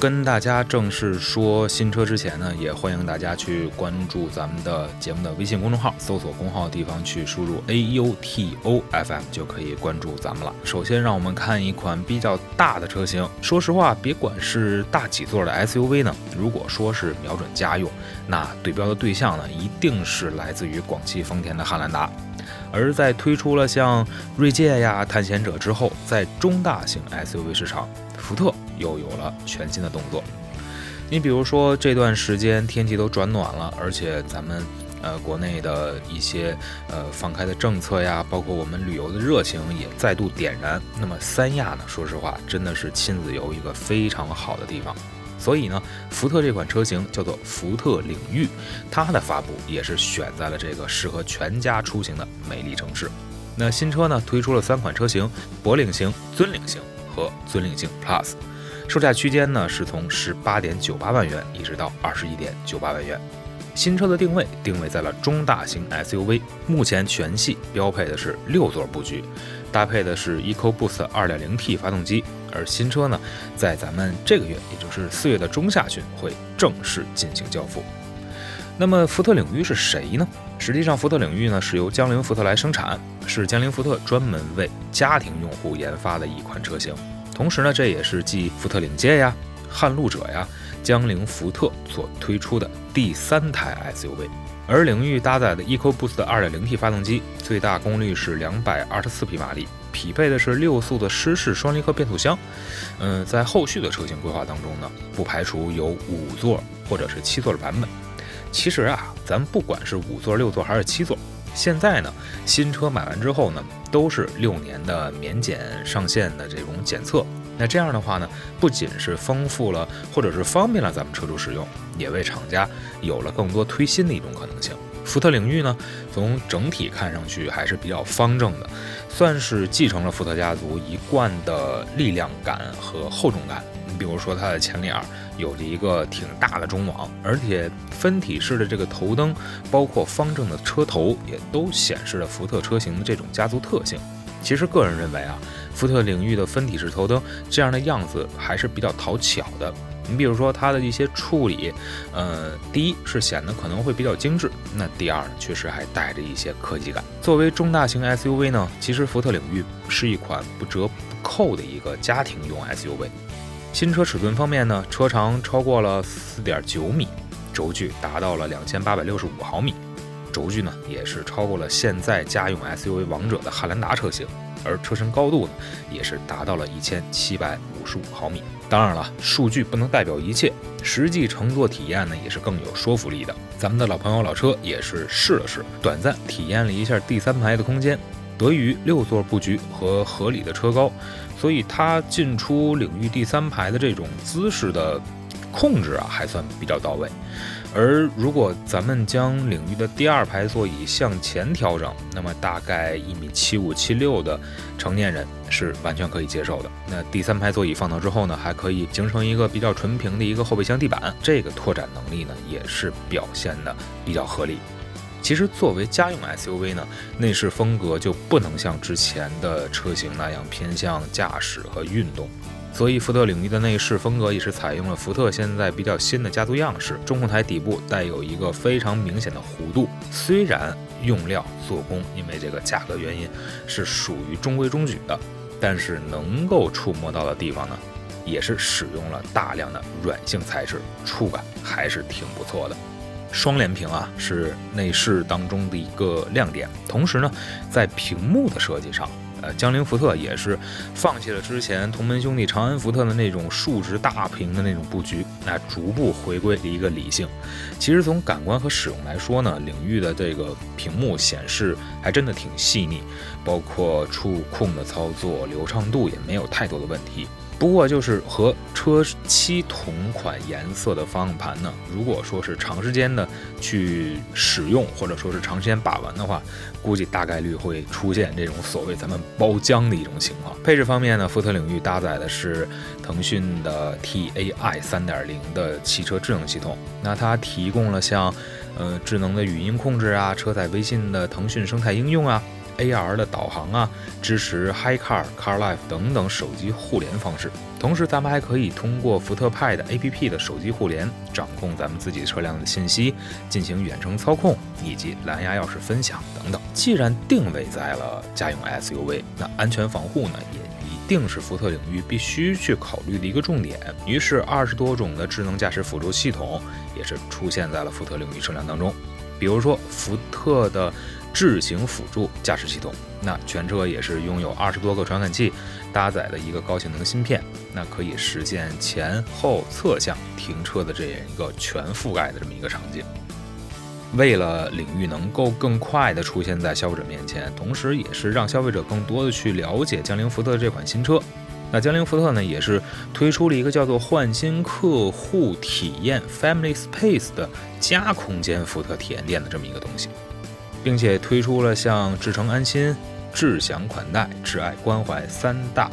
跟大家正式说新车之前呢，也欢迎大家去关注咱们的节目的微信公众号，搜索公号地方去输入 A U T O F M 就可以关注咱们了。首先，让我们看一款比较大的车型。说实话，别管是大几座的 S U V 呢，如果说是瞄准家用，那对标的对象呢，一定是来自于广汽丰田的汉兰达。而在推出了像锐界呀、探险者之后，在中大型 SUV 市场，福特又有了全新的动作。你比如说这段时间天气都转暖了，而且咱们呃国内的一些呃放开的政策呀，包括我们旅游的热情也再度点燃。那么三亚呢，说实话真的是亲子游一个非常好的地方。所以呢，福特这款车型叫做福特领域，它的发布也是选在了这个适合全家出行的美丽城市。那新车呢推出了三款车型：博领型、尊领型和尊领型 Plus，售价区间呢是从十八点九八万元一直到二十一点九八万元。新车的定位定位在了中大型 SUV，目前全系标配的是六座布局，搭配的是 EcoBoost 2.0T 发动机。而新车呢，在咱们这个月，也就是四月的中下旬，会正式进行交付。那么，福特领域是谁呢？实际上，福特领域呢是由江铃福特来生产，是江铃福特专门为家庭用户研发的一款车型。同时呢，这也是继福特领界呀、撼路者呀、江铃福特所推出的第三台 SUV。而领域搭载的 EcoBoost 2.0T 发动机，最大功率是224匹马力。匹配的是六速的湿式双离合变速箱，嗯，在后续的车型规划当中呢，不排除有五座或者是七座的版本。其实啊，咱不管是五座、六座还是七座，现在呢，新车买完之后呢，都是六年的免检上线的这种检测。那这样的话呢，不仅是丰富了或者是方便了咱们车主使用，也为厂家有了更多推新的一种可能性。福特领域呢，从整体看上去还是比较方正的，算是继承了福特家族一贯的力量感和厚重感。你比如说它的前脸儿有着一个挺大的中网，而且分体式的这个头灯，包括方正的车头，也都显示了福特车型的这种家族特性。其实个人认为啊，福特领域的分体式头灯这样的样子还是比较讨巧的。你比如说它的一些处理，呃，第一是显得可能会比较精致，那第二呢，确实还带着一些科技感。作为中大型 SUV 呢，其实福特领域是一款不折不扣的一个家庭用 SUV。新车尺寸方面呢，车长超过了四点九米，轴距达到了两千八百六十五毫米，轴距呢也是超过了现在家用 SUV 王者的汉兰达车型。而车身高度呢，也是达到了一千七百五十五毫米。当然了，数据不能代表一切，实际乘坐体验呢，也是更有说服力的。咱们的老朋友老车也是试了试，短暂体验了一下第三排的空间。得益于六座布局和合理的车高，所以它进出领域第三排的这种姿势的控制啊，还算比较到位。而如果咱们将领域的第二排座椅向前调整，那么大概一米七五、七六的成年人是完全可以接受的。那第三排座椅放倒之后呢，还可以形成一个比较纯平的一个后备箱地板，这个拓展能力呢也是表现的比较合理。其实作为家用 SUV 呢，内饰风格就不能像之前的车型那样偏向驾驶和运动。所以，福特领域的内饰风格也是采用了福特现在比较新的家族样式。中控台底部带有一个非常明显的弧度，虽然用料、做工因为这个价格原因是属于中规中矩的，但是能够触摸到的地方呢，也是使用了大量的软性材质，触感还是挺不错的。双联屏啊，是内饰当中的一个亮点。同时呢，在屏幕的设计上。呃，江铃福特也是放弃了之前同门兄弟长安福特的那种竖直大屏的那种布局，那逐步回归一个理性。其实从感官和使用来说呢，领域的这个屏幕显示还真的挺细腻，包括触控的操作流畅度也没有太多的问题。不过就是和车漆同款颜色的方向盘呢，如果说是长时间的去使用，或者说是长时间把玩的话，估计大概率会出现这种所谓咱们包浆的一种情况。配置方面呢，福特领域搭载的是腾讯的 TAI 3.0的汽车智能系统，那它提供了像呃智能的语音控制啊，车载微信的腾讯生态应用啊。AR 的导航啊，支持 HiCar、CarLife 等等手机互联方式。同时，咱们还可以通过福特派的 APP 的手机互联，掌控咱们自己车辆的信息，进行远程操控以及蓝牙钥匙分享等等。既然定位在了家用 SUV，那安全防护呢，也一定是福特领域必须去考虑的一个重点。于是，二十多种的智能驾驶辅助系统也是出现在了福特领域车辆当中。比如说，福特的。智行辅助驾驶系统，那全车也是拥有二十多个传感器，搭载了一个高性能芯片，那可以实现前后侧向停车的这样一个全覆盖的这么一个场景。为了领域能够更快的出现在消费者面前，同时也是让消费者更多的去了解江铃福特这款新车，那江铃福特呢也是推出了一个叫做焕新客户体验 Family Space 的加空间福特体验店的这么一个东西。并且推出了像至诚安心、智享款待、挚爱关怀三大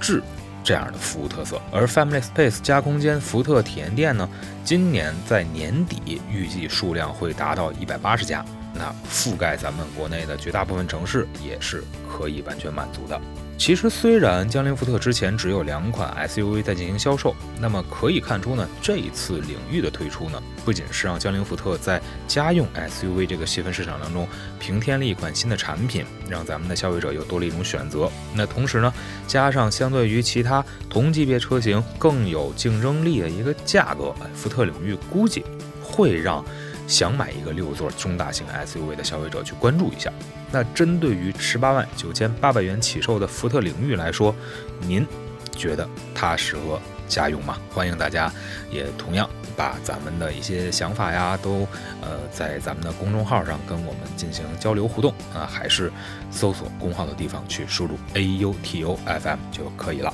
智这样的服务特色。而 Family Space 加空间福特体验店呢，今年在年底预计数量会达到一百八十家，那覆盖咱们国内的绝大部分城市，也是可以完全满足的。其实，虽然江铃福特之前只有两款 SUV 在进行销售，那么可以看出呢，这一次领域的推出呢，不仅是让江铃福特在家用 SUV 这个细分市场当中平添了一款新的产品，让咱们的消费者又多了一种选择。那同时呢，加上相对于其他同级别车型更有竞争力的一个价格，福特领域估计会让。想买一个六座中大型 SUV 的消费者去关注一下。那针对于十八万九千八百元起售的福特领域来说，您觉得它适合家用吗？欢迎大家也同样把咱们的一些想法呀，都呃在咱们的公众号上跟我们进行交流互动啊，还是搜索公号的地方去输入 A U T O F M 就可以了。